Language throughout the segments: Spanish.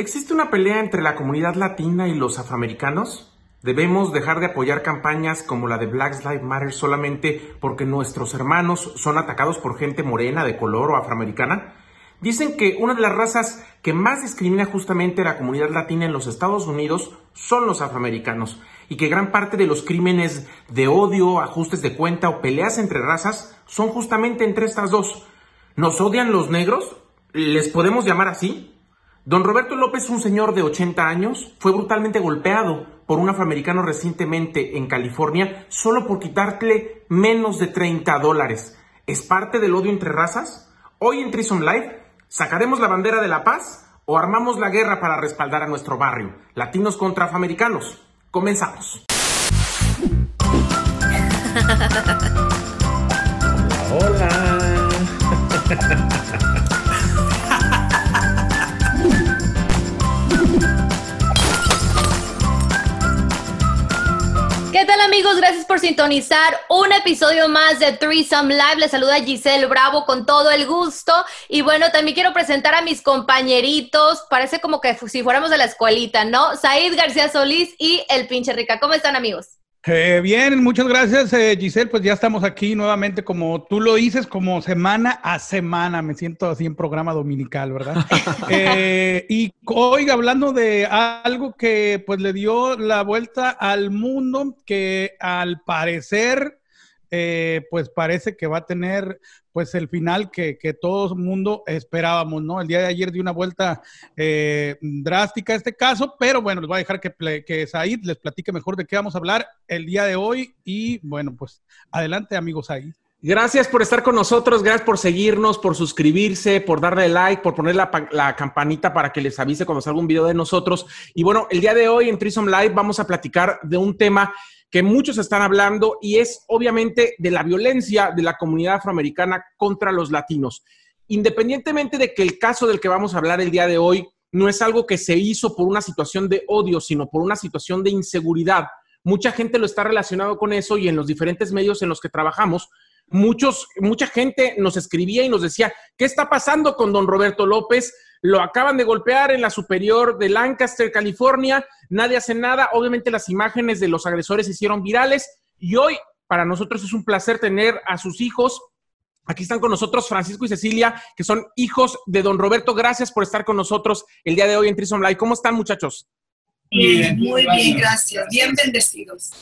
¿Existe una pelea entre la comunidad latina y los afroamericanos? ¿Debemos dejar de apoyar campañas como la de Black Lives Matter solamente porque nuestros hermanos son atacados por gente morena, de color o afroamericana? Dicen que una de las razas que más discrimina justamente a la comunidad latina en los Estados Unidos son los afroamericanos y que gran parte de los crímenes de odio, ajustes de cuenta o peleas entre razas son justamente entre estas dos. ¿Nos odian los negros? ¿Les podemos llamar así? Don Roberto López, un señor de 80 años, fue brutalmente golpeado por un afroamericano recientemente en California solo por quitarle menos de 30 dólares. ¿Es parte del odio entre razas? Hoy en Trison Live sacaremos la bandera de la paz o armamos la guerra para respaldar a nuestro barrio. Latinos contra afroamericanos. Comenzamos. Hola. tal amigos? Gracias por sintonizar un episodio más de Threesome Live. Les saluda Giselle Bravo con todo el gusto. Y bueno, también quiero presentar a mis compañeritos. Parece como que si fuéramos de la escuelita, ¿no? Said García Solís y el pinche Rica. ¿Cómo están amigos? Eh, bien, muchas gracias eh, Giselle, pues ya estamos aquí nuevamente como tú lo dices, como semana a semana, me siento así en programa dominical, ¿verdad? eh, y hoy hablando de algo que pues le dio la vuelta al mundo, que al parecer eh, pues parece que va a tener pues el final que, que todo el mundo esperábamos, ¿no? El día de ayer dio una vuelta eh, drástica este caso, pero bueno, les voy a dejar que, que Said les platique mejor de qué vamos a hablar el día de hoy y bueno, pues adelante amigos Said. Gracias por estar con nosotros, gracias por seguirnos, por suscribirse, por darle like, por poner la, la, campanita para que les avise cuando salga un video de nosotros. Y bueno, el día de hoy en Trisom Live vamos a platicar de un tema que muchos están hablando y es obviamente de la violencia de la comunidad afroamericana contra los latinos. Independientemente de que el caso del que vamos a hablar el día de hoy no es algo que se hizo por una situación de odio, sino por una situación de inseguridad. Mucha gente lo está relacionado con eso y en los diferentes medios en los que trabajamos, muchos, mucha gente nos escribía y nos decía, ¿qué está pasando con don Roberto López? Lo acaban de golpear en la superior de Lancaster, California. Nadie hace nada. Obviamente las imágenes de los agresores se hicieron virales. Y hoy para nosotros es un placer tener a sus hijos. Aquí están con nosotros Francisco y Cecilia, que son hijos de don Roberto. Gracias por estar con nosotros el día de hoy en Trison Live. ¿Cómo están, muchachos? Bien, muy bien, gracias. Bien bendecidos.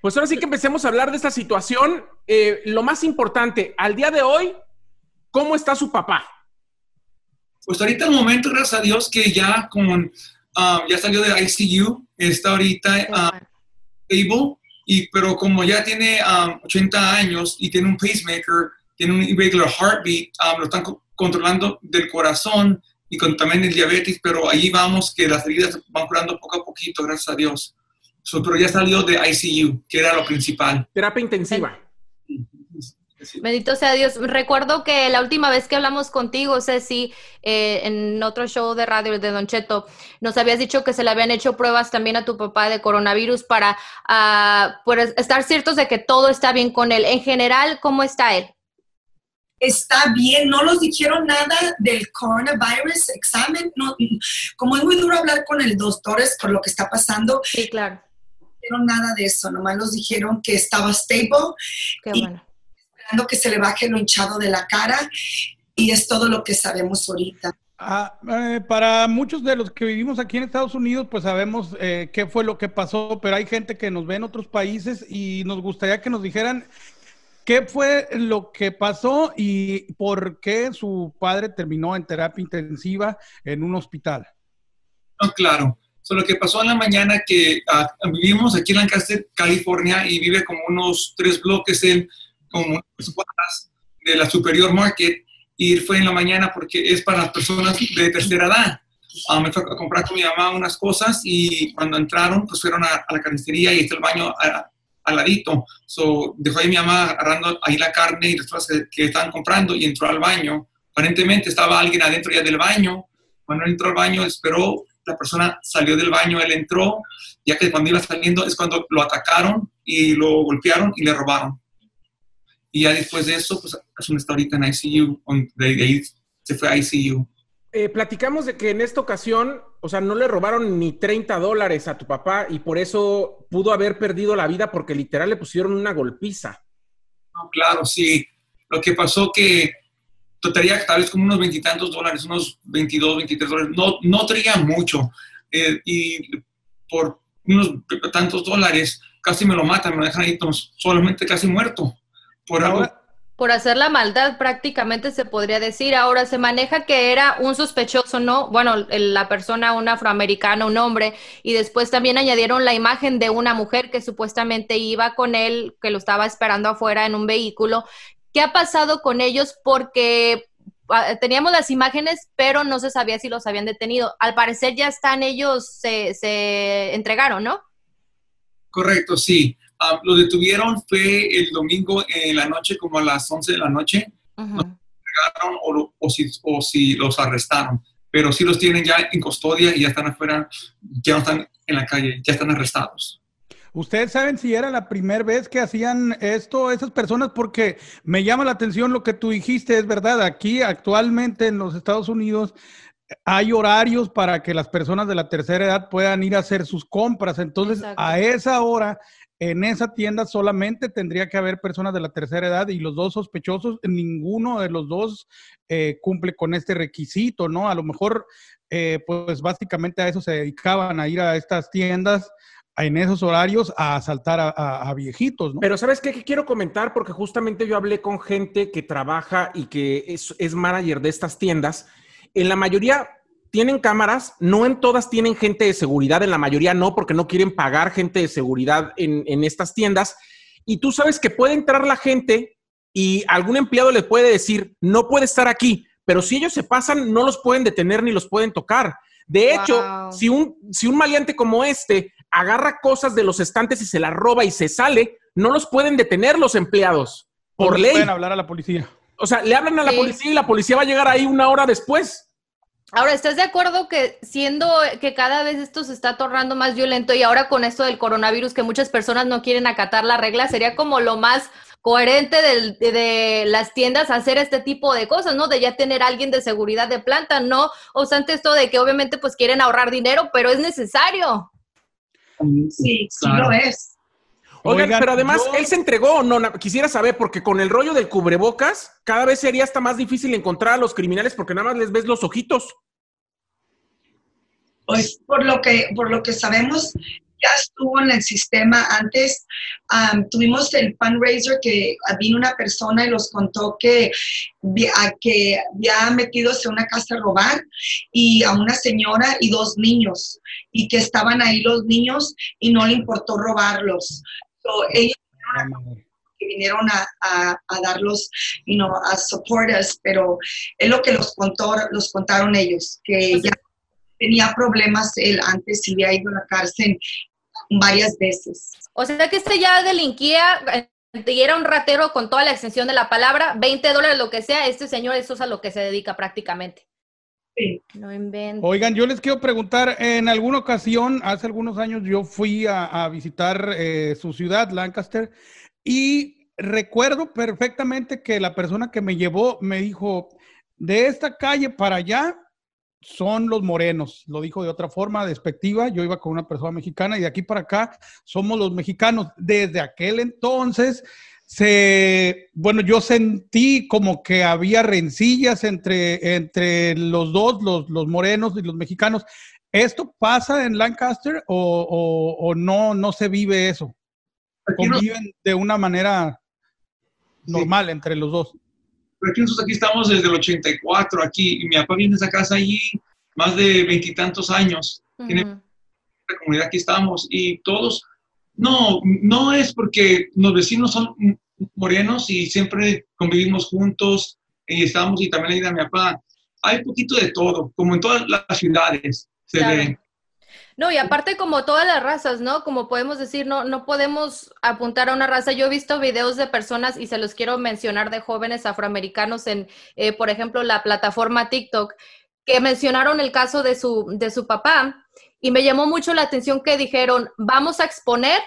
Pues ahora sí que empecemos a hablar de esta situación. Eh, lo más importante, al día de hoy, ¿cómo está su papá? Pues ahorita el momento, gracias a Dios, que ya con, ah, ya salió de ICU, está ahorita uh, y, pero como ya tiene 80 ah, años y tiene un pacemaker, tiene un irregular heartbeat, lo están controlando del corazón y con también el diabetes, pero ahí vamos que las heridas van curando poco a poquito, gracias a Dios. pero ya salió de ICU, que era lo principal. Terapia intensiva. Bendito sea Dios. Recuerdo que la última vez que hablamos contigo, Ceci, eh, en otro show de radio de Don Cheto, nos habías dicho que se le habían hecho pruebas también a tu papá de coronavirus para uh, estar ciertos de que todo está bien con él. En general, ¿cómo está él? Está bien, no nos dijeron nada del coronavirus examen. No, como es muy duro hablar con el doctor es por lo que está pasando. Sí, claro. No dijeron nada de eso, nomás nos dijeron que estaba stable. Qué bueno que se le baje lo hinchado de la cara y es todo lo que sabemos ahorita. Ah, eh, para muchos de los que vivimos aquí en Estados Unidos, pues sabemos eh, qué fue lo que pasó, pero hay gente que nos ve en otros países y nos gustaría que nos dijeran qué fue lo que pasó y por qué su padre terminó en terapia intensiva en un hospital. No, claro. So, lo que pasó en la mañana que ah, vivimos aquí en Lancaster, California, y vive como unos tres bloques en como de la Superior Market y fue en la mañana porque es para las personas de tercera edad. Ah, me fue a comprar con mi mamá unas cosas y cuando entraron, pues fueron a, la carnicería y está el baño al ladito. So, dejó ahí mi mamá agarrando ahí la carne y las cosas que, estaban comprando y entró al baño. Aparentemente estaba alguien adentro ya del baño. Cuando entró al baño, esperó, la persona salió del baño, él entró, ya que cuando iba saliendo es cuando lo atacaron y lo golpearon y le robaron. Y ya después de eso, pues un está ahorita en ICU, de ahí se fue a ICU. Eh, platicamos de que en esta ocasión, o sea, no le robaron ni 30 dólares a tu papá y por eso pudo haber perdido la vida porque literal le pusieron una golpiza. No, claro, sí. Lo que pasó que traía tal vez como unos veintitantos dólares, unos 22, 23 dólares. No, no traía mucho. Eh, y por unos tantos dólares casi me lo matan, me dejan ahí solamente casi muerto. Por hacer la maldad prácticamente se podría decir. Ahora se maneja que era un sospechoso, ¿no? Bueno, la persona, un afroamericano, un hombre, y después también añadieron la imagen de una mujer que supuestamente iba con él, que lo estaba esperando afuera en un vehículo. ¿Qué ha pasado con ellos? Porque ah, teníamos las imágenes, pero no se sabía si los habían detenido. Al parecer ya están ellos, se, se entregaron, ¿no? Correcto, sí. Ah, lo detuvieron fue el domingo en la noche, como a las 11 de la noche. o, o, si, o si los arrestaron. Pero sí los tienen ya en custodia y ya están afuera, ya no están en la calle, ya están arrestados. ¿Ustedes saben si era la primera vez que hacían esto esas personas? Porque me llama la atención lo que tú dijiste, es verdad, aquí actualmente en los Estados Unidos hay horarios para que las personas de la tercera edad puedan ir a hacer sus compras. Entonces, a esa hora en esa tienda solamente tendría que haber personas de la tercera edad y los dos sospechosos, ninguno de los dos eh, cumple con este requisito, ¿no? A lo mejor, eh, pues básicamente a eso se dedicaban, a ir a estas tiendas en esos horarios a asaltar a, viejitos, ¿no? Pero ¿sabes qué? quiero comentar? Porque justamente yo hablé con gente que trabaja y que es, es manager de estas tiendas. En la mayoría tienen cámaras, no en todas tienen gente de seguridad, en la mayoría no, porque no quieren pagar gente de seguridad en, estas tiendas. Y tú sabes que puede entrar la gente y algún empleado le puede decir, no puede estar aquí, pero si ellos se pasan, no los pueden detener ni los pueden tocar. De hecho, si, un, si un maleante como este agarra cosas de los estantes y se las roba y se sale, no los pueden detener los empleados. Por ley. Pueden hablar a la policía. O sea, le hablan a la policía y la policía va a llegar ahí una hora después. Ahora, ¿estás de acuerdo que siendo que cada vez esto se está tornando más violento y ahora con esto del coronavirus que muchas personas no quieren acatar la regla, sería como lo más coherente de, las tiendas hacer este tipo de cosas, ¿no? De ya tener alguien de seguridad de planta, no obstante esto de que obviamente pues quieren ahorrar dinero, pero es necesario. Sí, sí lo es. Oigan, pero además, ¿él se entregó no? Quisiera saber, porque con el rollo del cubrebocas, cada vez sería hasta más difícil encontrar a los criminales porque nada más les ves los ojitos. Pues por lo que, por lo que sabemos, ya estuvo en el sistema antes. tuvimos el fundraiser que vino una persona y los contó que, a, que había metidos en una casa a robar y a una señora y dos niños y que estaban ahí los niños y no le importó robarlos ellos que vinieron a, a, darlos, you know, a support us, pero es lo que los contó, los contaron ellos, que ya tenía problemas él antes y había ido a la cárcel varias veces. O sea que este ya delinquía y era un ratero con toda la extensión de la palabra, 20 dólares lo que sea, este señor eso es a lo que se dedica prácticamente. Oigan, yo les quiero preguntar, en alguna ocasión, hace algunos años, yo fui a, visitar eh, su ciudad, Lancaster, y recuerdo perfectamente que la persona que me llevó me dijo, de esta calle para allá son los morenos, lo dijo de otra forma, despectiva, yo iba con una persona mexicana y de aquí para acá somos los mexicanos. Desde aquel entonces se, bueno, yo sentí como que había rencillas entre, entre los dos, los, los morenos y los mexicanos. ¿Esto pasa en Lancaster o, o, no, no se vive eso? ¿Conviven de una manera normal entre los dos? Aquí nosotros aquí estamos desde el 84, aquí, y mi papá viene a esa casa allí más de veintitantos años. Tiene la comunidad aquí estamos, y todos no, no es porque los vecinos son morenos y siempre convivimos juntos y estamos y también ahí de mi papá. Hay un poquito de todo, como en todas las ciudades se ve. No, y aparte como todas las razas, ¿no? Como podemos decir, no, no podemos apuntar a una raza. Yo he visto videos de personas y se los quiero mencionar de jóvenes afroamericanos en, eh, por ejemplo, la plataforma TikTok, que mencionaron el caso de su, de su papá y me llamó mucho la atención que dijeron, vamos a exponer,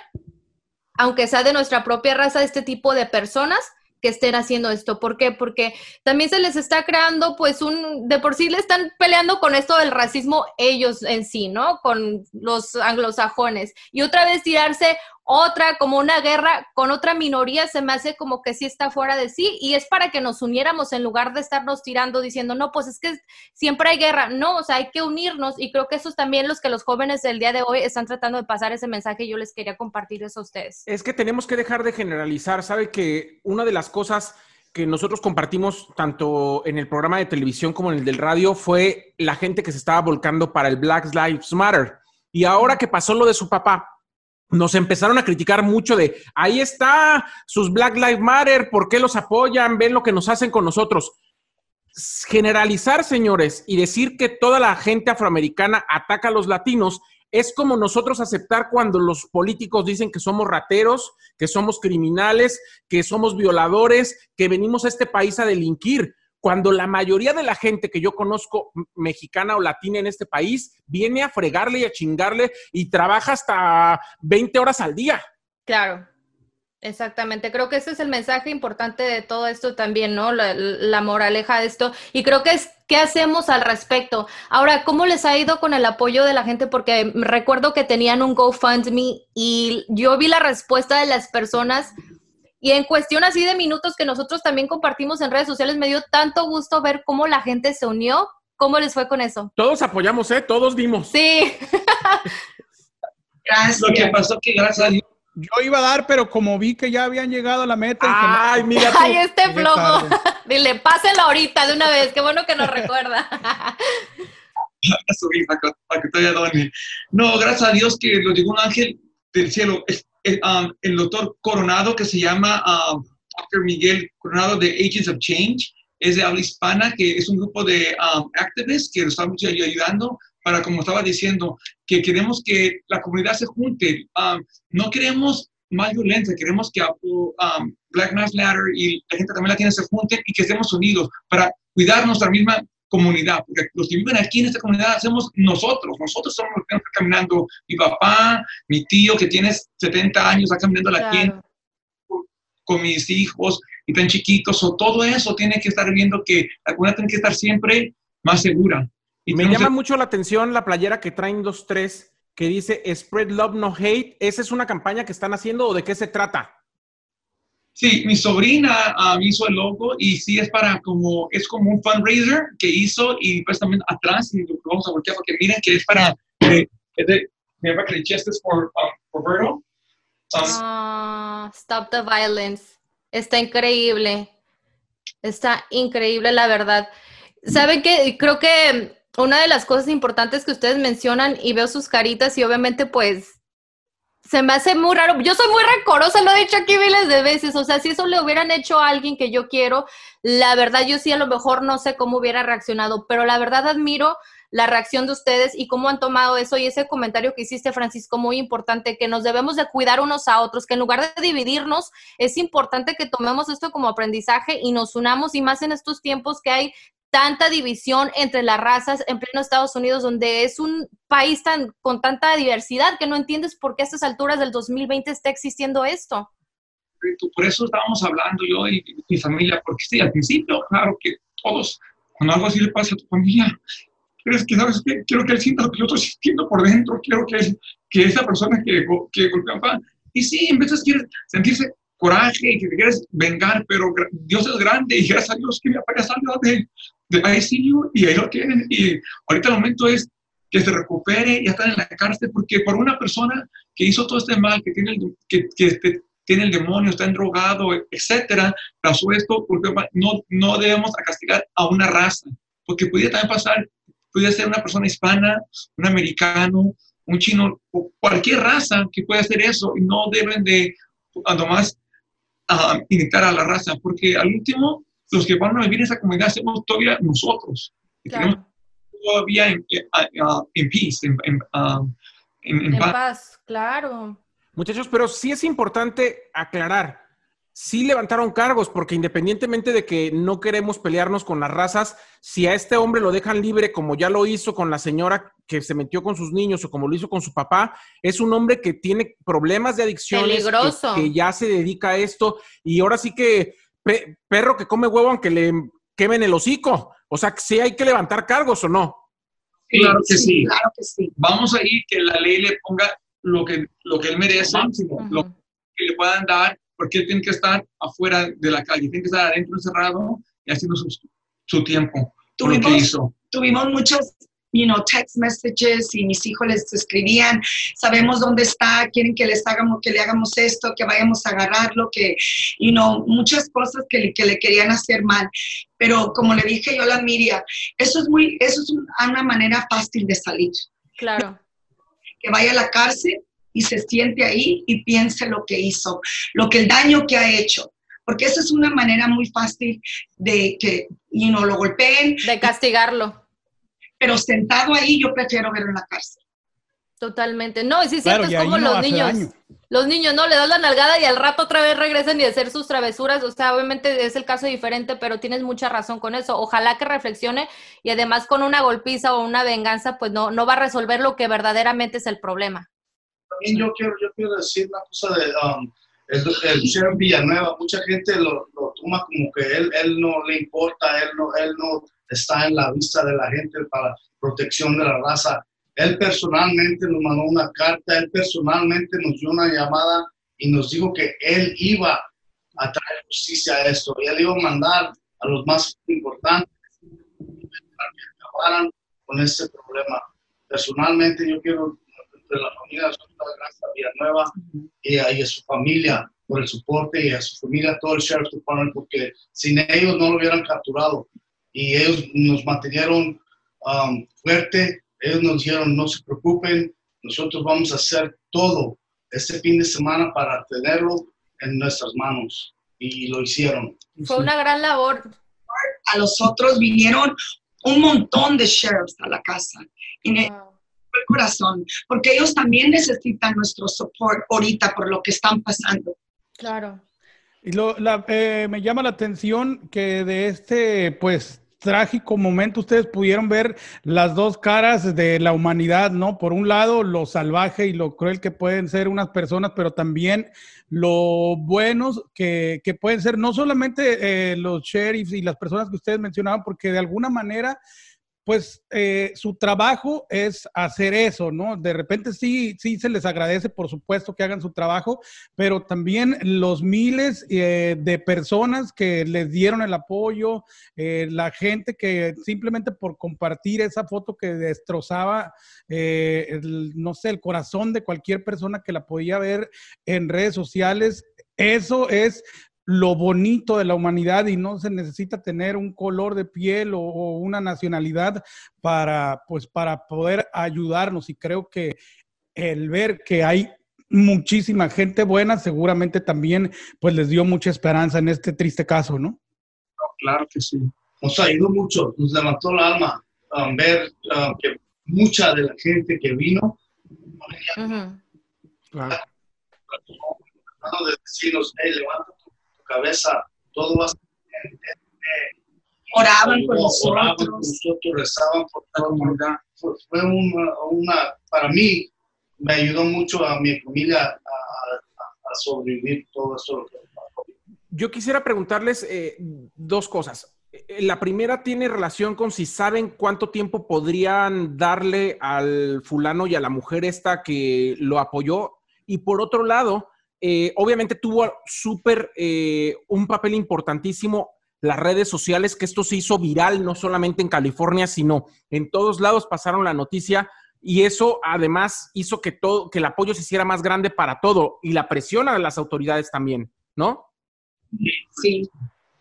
aunque sea de nuestra propia raza, este tipo de personas que estén haciendo esto. ¿Por qué? Porque también se les está creando, pues, un, de por sí le están peleando con esto del racismo ellos en sí, ¿no? Con los anglosajones. Y otra vez tirarse otra, como una guerra con otra minoría, se me hace como que sí está fuera de sí y es para que nos uniéramos en lugar de estarnos tirando diciendo, no, pues es que siempre hay guerra. No, o sea, hay que unirnos y creo que eso es también los que los jóvenes del día de hoy están tratando de pasar ese mensaje y yo les quería compartir eso a ustedes. Es que tenemos que dejar de generalizar, ¿sabe? Que una de las cosas que nosotros compartimos tanto en el programa de televisión como en el del radio fue la gente que se estaba volcando para el Black Lives Matter. Y ahora que pasó lo de su papá, nos empezaron a criticar mucho de, ahí está sus Black Lives Matter, ¿por qué los apoyan? Ven lo que nos hacen con nosotros. Generalizar, señores, y decir que toda la gente afroamericana ataca a los latinos es como nosotros aceptar cuando los políticos dicen que somos rateros, que somos criminales, que somos violadores, que venimos a este país a delinquir cuando la mayoría de la gente que yo conozco, mexicana o latina en este país, viene a fregarle y a chingarle y trabaja hasta 20 horas al día. Claro. Exactamente, creo que ese es el mensaje importante de todo esto también, ¿no? La, moraleja de esto. Y creo que es, ¿qué hacemos al respecto? Ahora, ¿cómo les ha ido con el apoyo de la gente? Porque recuerdo que tenían un GoFundMe y yo vi la respuesta de las personas y en cuestión así de minutos que nosotros también compartimos en redes sociales, me dio tanto gusto ver cómo la gente se unió. ¿Cómo les fue con eso? Todos apoyamos, ¿eh? Todos dimos. Sí. gracias. Lo que pasó que gracias a Dios yo iba a dar, pero como vi que ya habían llegado a la meta. Ay, mira. Ay, este flojo. Dile, páselo ahorita de una vez. Qué bueno que nos recuerda. que No, gracias a Dios que lo llegó un ángel del cielo. Um, el, doctor Coronado, que se llama um, Dr. Miguel Coronado de Agents of Change, es de habla hispana, que es un grupo de um, activists que nos estamos ayudando para, como estaba diciendo, que queremos que la comunidad se junte. no queremos más violencia, queremos que Black Lives Matter y la gente también la tiene se junten y que estemos unidos para cuidar nuestra misma comunidad, porque los que viven aquí en esta comunidad hacemos nosotros, nosotros somos los que están caminando, mi papá, mi tío que tiene 70 años está caminando la tienda con mis hijos y tan chiquitos, o todo eso tiene que estar viendo que la comunidad tiene que estar siempre más segura. Y me llama mucho la atención la playera que traen dos, tres, que dice Spread Love No Hate. ¿Esa es una campaña que están haciendo o de qué se trata? Sí, mi sobrina uh, hizo el logo y sí es para como, es como un fundraiser que hizo y pues también atrás, y lo vamos a voltear porque miren que es para, eh, es de, que Justice for, um, Roberto. Um, ah, stop the violence. Está increíble. Está increíble, la verdad. ¿Saben qué? Creo que una de las cosas importantes que ustedes mencionan y veo sus caritas y obviamente pues se me hace muy raro. Yo soy muy rencorosa, lo he dicho aquí miles de veces. O sea, si eso le hubieran hecho a alguien que yo quiero, la verdad yo sí a lo mejor no sé cómo hubiera reaccionado, pero la verdad admiro la reacción de ustedes y cómo han tomado eso y ese comentario que hiciste, Francisco, muy importante, que nos debemos de cuidar unos a otros, que en lugar de dividirnos, es importante que tomemos esto como aprendizaje y nos unamos y más en estos tiempos que hay tanta división entre las razas en pleno Estados Unidos, donde es un país tan con tanta diversidad que no entiendes por qué a estas alturas del 2020 está existiendo esto. Por eso estábamos hablando yo y mi familia, porque sí, al principio, claro que todos, cuando algo así le pasa a tu familia, pero es que, ¿sabes qué? Quiero que él sienta lo que yo estoy sintiendo por dentro, quiero que, que esa persona que, que golpea, y sí, en vez de sentirse coraje y que te quieres vengar, pero Dios es grande y gracias a Dios que mi papá ya salió de, de ICU y ahí lo tienen. Y ahorita el momento es que se recupere, y están en la cárcel, porque por una persona que hizo todo este mal, que tiene el, que, que este, tiene el demonio, está drogado, etcétera, pasó esto, porque no, no debemos castigar a una raza, porque podría también pasar, podría ser una persona hispana, un americano, un chino, o cualquier raza que pueda hacer eso, y no deben de, nomás, uh, imitar a la raza, porque al último, los que van a vivir en esa comunidad somos todavía nosotros. todavía en, en, peace, en, en paz. Claro. Muchachos, pero sí es importante aclarar, sí levantaron cargos, porque independientemente de que no queremos pelearnos con las razas, si a este hombre lo dejan libre, como ya lo hizo con la señora que se metió con sus niños o como lo hizo con su papá, es un hombre que tiene problemas de adicciones, Peligroso. Que, que ya se dedica a esto y ahora sí que perro que come huevo aunque le quemen el hocico. O sea, ¿sí hay que levantar cargos o no? claro que sí, Claro que sí. Vamos a ir que la ley le ponga lo que, lo que él merece, lo que le puedan dar, porque él tiene que estar afuera de la calle, tiene que estar adentro encerrado y haciendo su, su tiempo. Tuvimos, lo que hizo. tuvimos muchos you know, text messages y mis hijos les escribían, sabemos dónde está, quieren que les hagamos, que le hagamos esto, que vayamos a agarrarlo, que, you know, muchas cosas que, le, que le querían hacer mal. Pero como le dije yo a la Miriam, eso es muy, eso es una manera fácil de salir. Claro. Que vaya a la cárcel y se siente ahí y piense lo que hizo, lo que el daño que ha hecho porque esa es una manera muy fácil de que you know, lo golpeen. De castigarlo pero sentado ahí yo prefiero verlo en la cárcel. Totalmente. No, y sí, cierto, es como los niños. Los niños, ¿no? Le das la nalgada y al rato otra vez regresan y hacer sus travesuras. O sea, obviamente es el caso diferente, pero tienes mucha razón con eso. Ojalá que reflexione y además con una golpiza o una venganza, pues no, no va a resolver lo que verdaderamente es el problema. También yo quiero, yo quiero decir una cosa de um, el, el sheriff Villanueva. Mucha gente lo, lo, toma como que él, él no le importa, él no, él no está en la vista de la gente para protección de la raza. Él personalmente nos mandó una carta, él personalmente nos dio una llamada y nos dijo que él iba a traer justicia a esto. Y él iba a mandar a los más importantes para que acabaran con este problema. Personalmente yo quiero de la familia de Granja Villanueva y a, y a su familia por el soporte y a su familia, todo el Sheriff's Department, porque sin ellos no lo hubieran capturado y ellos nos mantuvieron um, fuerte, ellos nos dijeron no se preocupen, nosotros vamos a hacer todo este fin de semana para tenerlo en nuestras manos y lo hicieron. Fue una gran labor. A los otros vinieron un montón de sheriffs a la casa. En el, corazón, porque ellos también necesitan nuestro soporte ahorita por lo que están pasando. Claro. Y lo, eh, me llama la atención que de este, pues, trágico momento ustedes pudieron ver las dos caras de la humanidad, ¿no? Por un lado, lo salvaje y lo cruel que pueden ser unas personas, pero también lo buenos que, que pueden ser no solamente eh, los sheriffs y las personas que ustedes mencionaban, porque de alguna manera pues eh, su trabajo es hacer eso, ¿no? De repente sí, sí se les agradece, por supuesto, que hagan su trabajo, pero también los miles eh, de personas que les dieron el apoyo, eh, la gente que simplemente por compartir esa foto que destrozaba, no sé, el corazón de cualquier persona que la podía ver en redes sociales, eso es lo bonito de la humanidad y no se necesita tener un color de piel o, una nacionalidad para, pues, para poder ayudarnos. Y creo que el ver que hay muchísima gente buena, seguramente también pues les dio mucha esperanza en este triste caso, ¿no? claro que sí. Nos ayudó mucho, nos levantó el alma um, ver um, que mucha de la gente que vino claro. de decirnos, hey, levanta cabeza, todo va a bien. Oraban por nosotros. nosotros, rezaban por la comunidad. Fue, una, para mí, me ayudó mucho a mi familia a, sobrevivir todo esto. Yo quisiera preguntarles eh, dos cosas. Eh, la primera tiene relación con si saben cuánto tiempo podrían darle al fulano y a la mujer esta que lo apoyó. Y por otro lado, eh, obviamente tuvo súper eh, un papel importantísimo las redes sociales, que esto se hizo viral no solamente en California, sino en todos lados pasaron la noticia y eso además hizo que todo, que el apoyo se hiciera más grande para todo y la presión a las autoridades también, ¿no? Sí.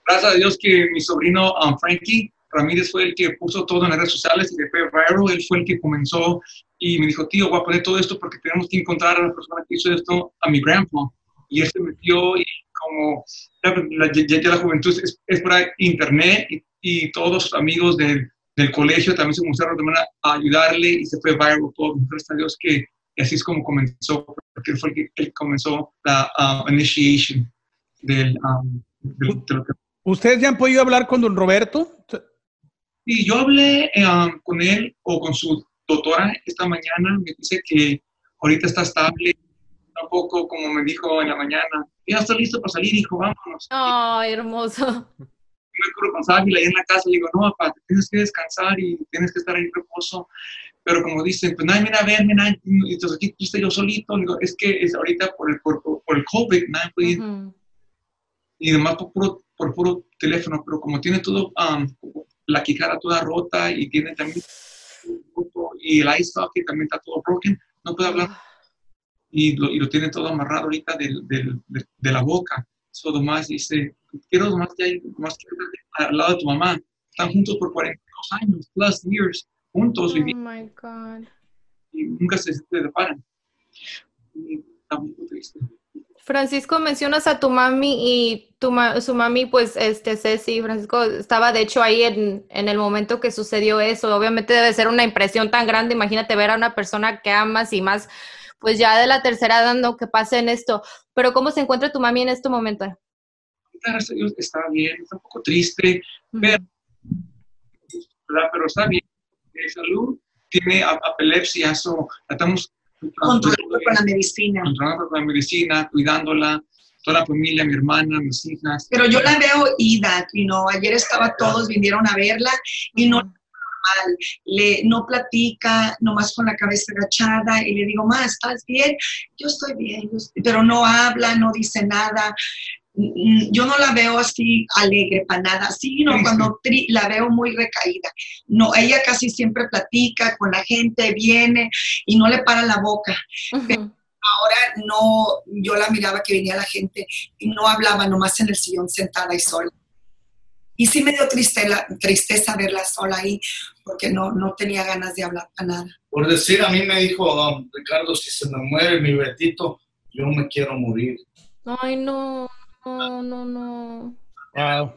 Gracias a Dios que mi sobrino um, Frankie Ramírez fue el que puso todo en las redes sociales y después viral, él fue el que comenzó y me dijo, tío, voy a poner todo esto porque tenemos que encontrar a la persona que hizo esto, a mi grandpa. Y él se metió y como la, ya, la juventud es, es por internet y, todos sus amigos del, del colegio también se mostraron de manera a ayudarle y se fue viral todo. Gracias a Dios que así es como comenzó, porque fue el que, comenzó la uh, initiation del, um, del, ¿Ustedes ya han podido hablar con don Roberto? Y yo hablé eh, um, con él o con su doctora esta mañana, me dice que ahorita está estable, tampoco, como me dijo en la mañana, ya está listo para salir, hijo, vámonos. Ay, hermoso. Me acuerdo con Sábila ahí en la casa, le digo, no, papá, tienes que descansar y tienes que estar ahí en reposo. Pero como dicen, pues nadie viene a verme, nadie, entonces aquí estoy yo solito. Digo, es que es ahorita por el, por, por el COVID, nadie puede ir. Y además por puro, por puro teléfono, pero como tiene todo, um, la quicara toda rota y tiene también, y el eye que también está todo broken, no puede hablar. Y lo, y lo tiene todo amarrado ahorita del, del, de, de, la boca. Eso más dice, quiero nomás que hay, nomás quiero al lado de tu mamá. Están juntos por 42 años, plus years, juntos Oh viviendo. my God. Y nunca se separan. Y está muy triste. Francisco, mencionas a tu mami y tu ma su mami, pues, este, Ceci, Francisco, estaba de hecho ahí en, en, el momento que sucedió eso. Obviamente debe ser una impresión tan grande. Imagínate ver a una persona que amas y más, pues ya de la tercera edad, no, que pase en esto. Pero ¿cómo se encuentra tu mami en este momento? Gracias a Dios está bien, está un poco triste, uh -huh. pero, pero, está bien. De salud, tiene epilepsia, so, estamos controlando con la medicina. Controlando con la medicina, cuidándola, toda la familia, mi hermana, mis hijas. Pero yo la veo ida, you know, ayer estaba todos, vinieron a verla y no normal, le, no platica, nomás con la cabeza agachada y le digo, ma, ¿estás bien? Yo estoy bien, yo estoy... pero no habla, no dice nada. Yo no la veo así alegre para nada, sí, no, cuando tri, la veo muy recaída. No, ella casi siempre platica con la gente, viene y no le para la boca. Uh -huh. Pero ahora no, yo la miraba que venía la gente y no hablaba, nomás en el sillón sentada y sola. Y sí me dio tristeza, tristeza verla sola ahí, porque no, no tenía ganas de hablar para nada. Por decir, a mí me dijo um, Ricardo, si se me muere mi Betito, yo me quiero morir. Ay, no. No, no, no. Wow.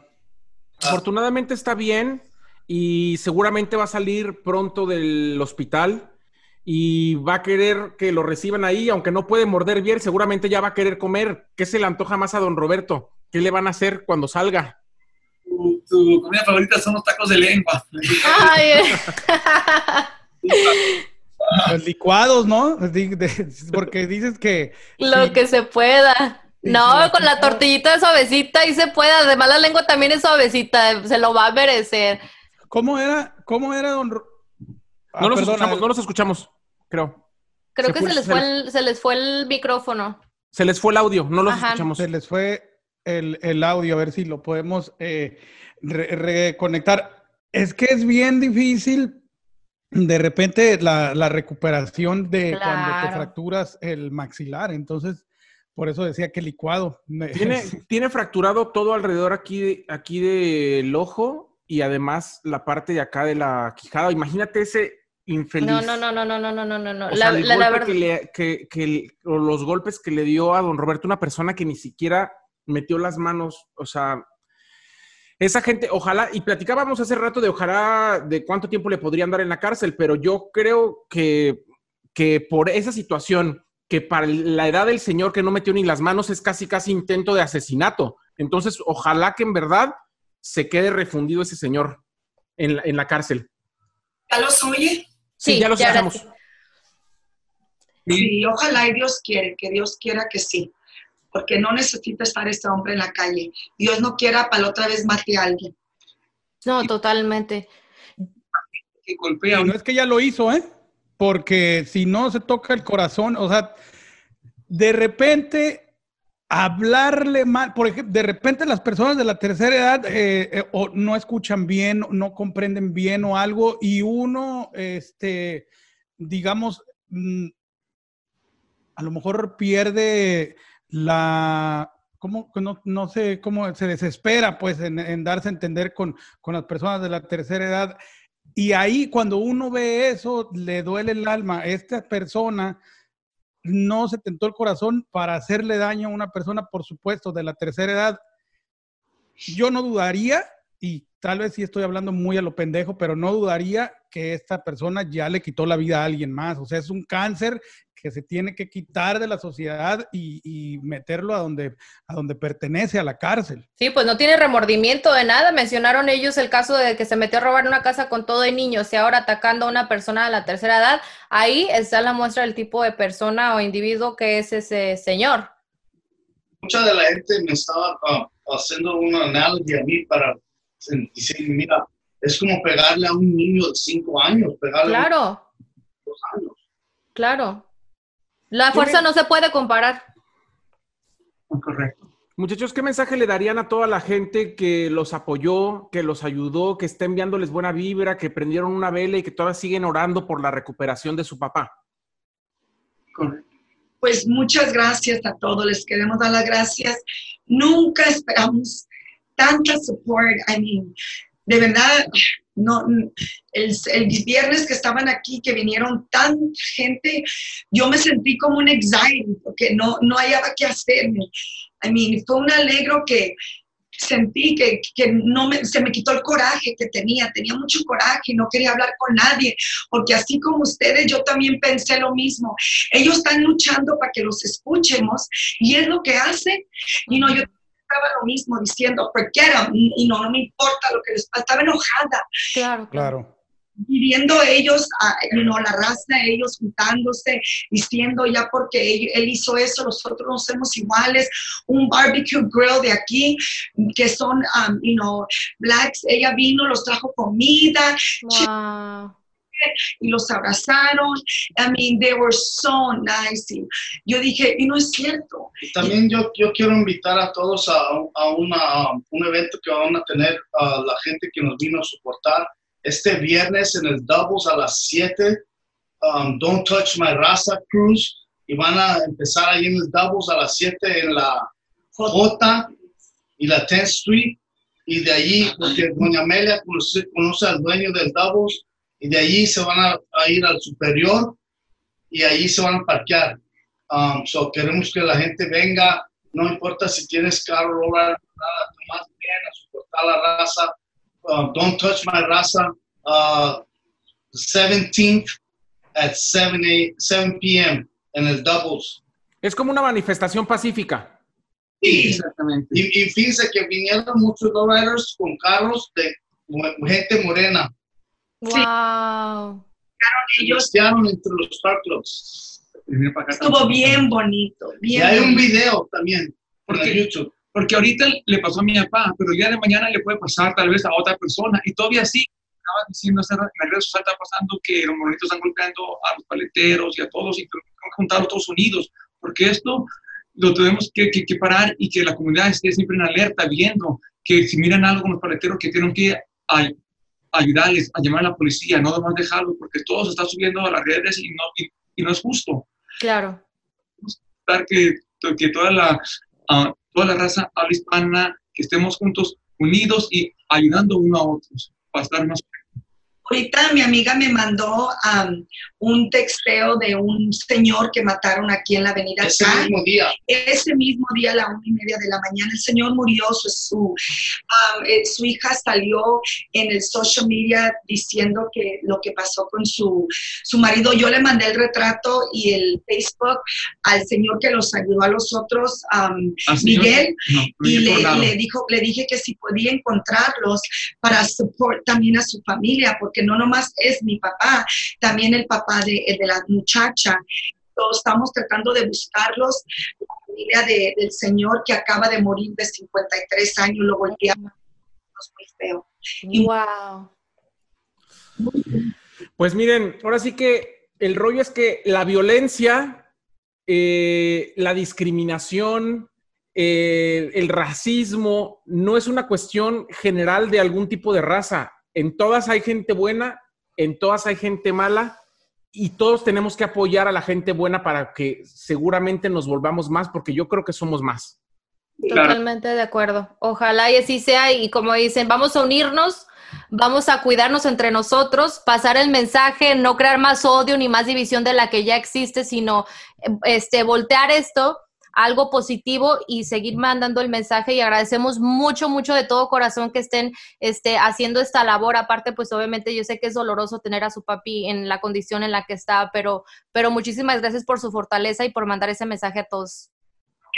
Afortunadamente está bien y seguramente va a salir pronto del hospital y va a querer que lo reciban ahí, aunque no puede morder bien, seguramente ya va a querer comer. ¿Qué se le antoja más a don Roberto? ¿Qué le van a hacer cuando salga? Tu, tu comida favorita son los tacos de lengua. Ay, Los licuados, ¿no? Porque dices que... Lo que se pueda. No, con la tortillita suavecita ahí se puede. Además, la lengua también es suavecita. Se lo va a merecer. ¿Cómo era, cómo era don... Ah, no, los escuchamos, no los escuchamos, creo. Creo se que fue, se, les fue el, se les fue el micrófono. Se les fue el audio, no los Ajá. escuchamos. Se les fue el, el, audio, a ver si lo podemos eh, re, reconectar. Es que es bien difícil de repente la, la recuperación de claro. cuando te fracturas el maxilar. Entonces, por eso decía que licuado. Tiene, tiene fracturado todo alrededor aquí, aquí del ojo y además la parte de acá de la quijada. Imagínate ese infeliz. No, no, no, no, no, no, no, no, no. O sea, la, la, la verdad... que, le, que, que los golpes que le dio a don Roberto, una persona que ni siquiera metió las manos, o sea, esa gente, ojalá, y platicábamos hace rato de ojalá de cuánto tiempo le podrían dar en la cárcel, pero yo creo que, que por esa situación, que para la edad del señor que no metió ni las manos es casi, casi intento de asesinato. Entonces, ojalá que en verdad se quede refundido ese señor en la, en la cárcel. ¿Ya los oye? Sí, sí ya los escuchamos. Sí. sí, ojalá y Dios quiere, que Dios quiera que sí, porque no necesita estar este hombre en la calle. Dios no quiera para la otra vez mate a alguien. No, totalmente. Que golpea. no es que ya lo hizo, ¿eh? Porque si no se toca el corazón, o sea, de repente hablarle mal, por ejemplo, de repente las personas de la tercera edad eh, eh, o no escuchan bien, no comprenden bien o algo, y uno, este, digamos, mm, a lo mejor pierde la, ¿cómo? No, no sé cómo se desespera, pues, en, darse a entender con, con las personas de la tercera edad. Y ahí cuando uno ve eso, le duele el alma. Esta persona no se tentó el corazón para hacerle daño a una persona, por supuesto, de la tercera edad. Yo no dudaría, y tal vez sí estoy hablando muy a lo pendejo, pero no dudaría que esta persona ya le quitó la vida a alguien más. O sea, es un cáncer que se tiene que quitar de la sociedad y, meterlo a donde, a donde pertenece, a la cárcel. Sí, pues no tiene remordimiento de nada. Mencionaron ellos el caso de que se metió a robar una casa con todo de niños y ahora atacando a una persona de la tercera edad. Ahí está la muestra del tipo de persona o individuo que es ese señor. Mucha de la gente me estaba ah, haciendo una analogía a mí para decir, mira, es como pegarle a un niño de cinco años, pegarle claro. a dos años. Claro. La fuerza no se puede comparar. Correcto. Muchachos, ¿qué mensaje le darían a toda la gente que los apoyó, que los ayudó, que está enviándoles buena vibra, que prendieron una vela y que todavía siguen orando por la recuperación de su papá? Correcto. Pues muchas gracias a todos, les queremos dar las gracias. Nunca esperamos tanta support. I mean, de verdad, no, el, el, viernes que estaban aquí, que vinieron tan gente, yo me sentí como un anxiety, porque no, no hallaba qué hacerme. I mean, fue un alegro que sentí que, que no me, se me quitó el coraje que tenía, tenía mucho coraje y no quería hablar con nadie, porque así como ustedes, yo también pensé lo mismo. Ellos están luchando para que los escuchemos y es lo que hacen. Y no, yo estaba lo mismo diciendo, forget them, y no, no me importa lo que les pasa, estaba enojada. Claro, claro. Viviendo ellos, uh, you la raza, ellos juntándose, diciendo ya porque él, hizo eso, nosotros no somos iguales. Un barbecue grill de aquí, que son, um, you know, blacks, ella vino, los trajo comida. Wow y los abrazaron. I mean, they were so nice. yo dije, y no es cierto. También yo, yo quiero invitar a todos a, a, una, un evento que van a tener a la gente que nos vino a soportar este viernes en el Doubles a las 7. Um, Don't Touch My Raza Cruise. Y van a empezar ahí en el Doubles a las 7 en la J y la 10th Street. Y de allí, porque Doña Amelia conoce, conoce al dueño del Doubles, y de allí se van a, ir al superior y allí se van a parquear. Um, so queremos que la gente venga, no importa si tienes carro, nada, más bien a soportar la raza. Uh, don't touch my raza. Uh, 17th at 7, 7 p.m. en el Doubles. Es como una manifestación pacífica. Sí, exactamente. Y, y fíjense que vinieron muchos lowriders con carros de gente morena. Wow. Ellos entre los Sparklogs. Estuvo bien bonito. Bien y hay un video también porque, YouTube. Porque ahorita le pasó a mi papá, pero el día de mañana le puede pasar tal vez a otra persona. Y todavía sí, estaba diciendo en las redes sociales está pasando que los monitos están golpeando a los paleteros y a todos y que juntar todos unidos. Porque esto lo tenemos que, que, parar y que la comunidad esté siempre en alerta, viendo que si miran algo con los paleteros que tienen que ayudarles a llamar a la policía, no más dejarlo, porque todo se está subiendo a las redes y no, y, no es justo. Claro. Que, que toda, la, uh, toda la raza habla hispana, que estemos juntos, unidos y ayudando uno a otros para estar más Ahorita mi amiga me mandó un texteo de un señor que mataron aquí en la avenida Ese mismo día. Ese mismo día a la una y media de la mañana. El señor murió, su, su, eh, su hija salió en el social media diciendo que lo que pasó con su, su marido. Yo le mandé el retrato y el Facebook al señor que los ayudó a los otros, Miguel, y le, dijo, le dije que si podía encontrarlos para support también a su familia, porque que no nomás es mi papá, también el papá de, de la muchacha. Todos estamos tratando de buscarlos. La familia del señor que acaba de morir de 53 años lo golpeamos muy feo. wow. Pues miren, ahora sí que el rollo es que la violencia, eh, la discriminación, eh, el racismo no es una cuestión general de algún tipo de raza en todas hay gente buena, en todas hay gente mala y todos tenemos que apoyar a la gente buena para que seguramente nos volvamos más, porque yo creo que somos más. Totalmente de acuerdo. Ojalá y así sea y como dicen, vamos a unirnos, vamos a cuidarnos entre nosotros, pasar el mensaje, no crear más odio ni más división de la que ya existe, sino este voltear esto algo positivo y seguir mandando el mensaje y agradecemos mucho, mucho de todo corazón que estén este, haciendo esta labor. Aparte, pues obviamente yo sé que es doloroso tener a su papi en la condición en la que está, pero, pero muchísimas gracias por su fortaleza y por mandar ese mensaje a todos.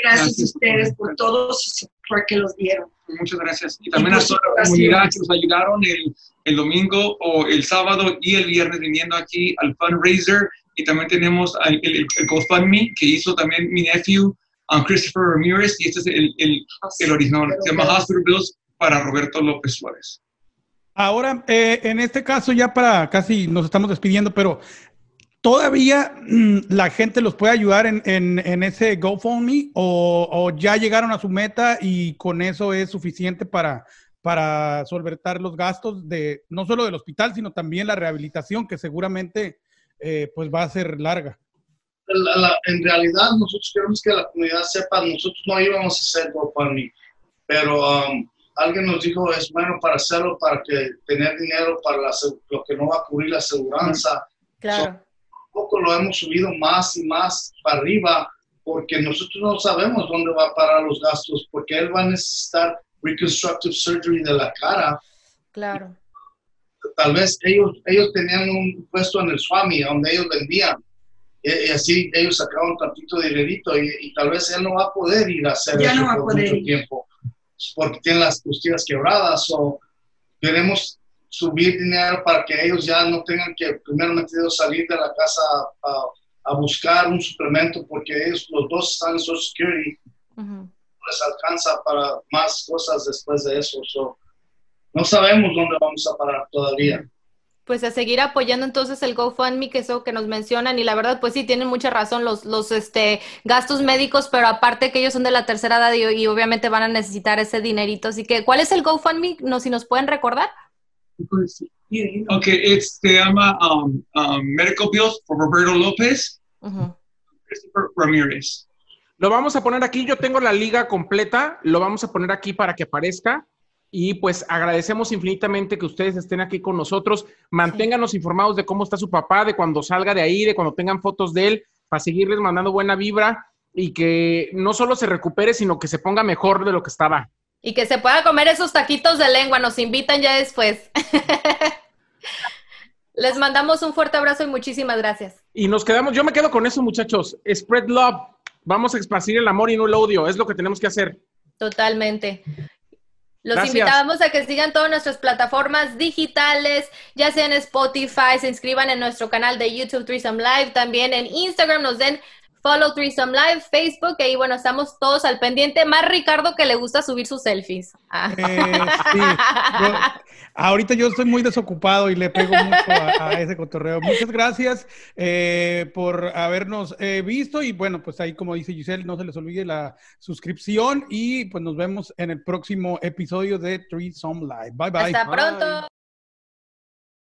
Gracias, a ustedes por todo su que los dieron. Muchas gracias. Y también a toda la comunidad que nos ayudaron el, el, domingo o el sábado y el viernes viniendo aquí al fundraiser. Y también tenemos el, el, el GoFundMe que hizo también mi nephew, um, Christopher Ramirez, y este es el, el, el original, se llama Hospital Bills para Roberto López Suárez. Ahora, eh, en este caso, ya para casi nos estamos despidiendo, pero ¿Todavía mm, la gente los puede ayudar en, en, ese GoFundMe o, o, ya llegaron a su meta y con eso es suficiente para, para solventar los gastos de no solo del hospital, sino también la rehabilitación que seguramente eh, pues va a ser larga? En realidad nosotros queremos que la comunidad sepa, nosotros no íbamos a hacer GoFundMe, pero um, alguien nos dijo es bueno para hacerlo, para que tener dinero para lo que no va a cubrir la aseguranza. Claro poco lo hemos subido más y más para arriba porque nosotros no sabemos dónde va a parar los gastos, porque él va a necesitar reconstructive surgery de la cara. Claro. Tal vez ellos, ellos tenían un puesto en el Swami donde ellos vendían. Y, así ellos sacaban un tantito de dinerito y, tal vez él no va a poder ir a hacer eso por mucho tiempo porque tiene las costillas quebradas o queremos subir dinero para que ellos ya no tengan que primeramente salir de la casa a, a, buscar un suplemento porque ellos los dos están en Social Security. Les alcanza para más cosas después de eso. no sabemos dónde vamos a parar todavía. Pues a seguir apoyando entonces el GoFundMe, que eso que nos mencionan, y la verdad, pues sí, tienen mucha razón los, los este, gastos médicos, pero aparte que ellos son de la tercera edad y, y obviamente van a necesitar ese dinerito. Así que, ¿cuál es el GoFundMe? No, si nos pueden recordar. Ok, it's, se llama um, um, Medical Bills for Roberto López, Christopher Ramírez. Lo vamos a poner aquí, yo tengo la liga completa, lo vamos a poner aquí para que aparezca. Y pues agradecemos infinitamente que ustedes estén aquí con nosotros. Manténganos informados de cómo está su papá, de cuando salga de ahí, de cuando tengan fotos de él, para seguirles mandando buena vibra y que no solo se recupere, sino que se ponga mejor de lo que estaba. Y que se pueda comer esos taquitos de lengua, nos invitan ya después. Les mandamos un fuerte abrazo y muchísimas gracias. Y nos quedamos, yo me quedo con eso, muchachos. Spread love. Vamos a esparcir el amor y no el odio. Es lo que tenemos que hacer. Totalmente. Los invitamos a que sigan todas nuestras plataformas digitales, ya sea en Spotify, se inscriban en nuestro canal de YouTube Threesome Live, también en Instagram nos den Follow Threesome Live, Facebook, y ahí bueno, estamos todos al pendiente. Más Ricardo que le gusta subir sus selfies. Ah. Eh, ahorita yo estoy muy desocupado y le pego mucho a, ese cotorreo. Muchas gracias eh, por habernos eh, visto y bueno, pues ahí como dice Giselle, no se les olvide la suscripción y pues nos vemos en el próximo episodio de Threesome Live. Bye bye. Hasta pronto.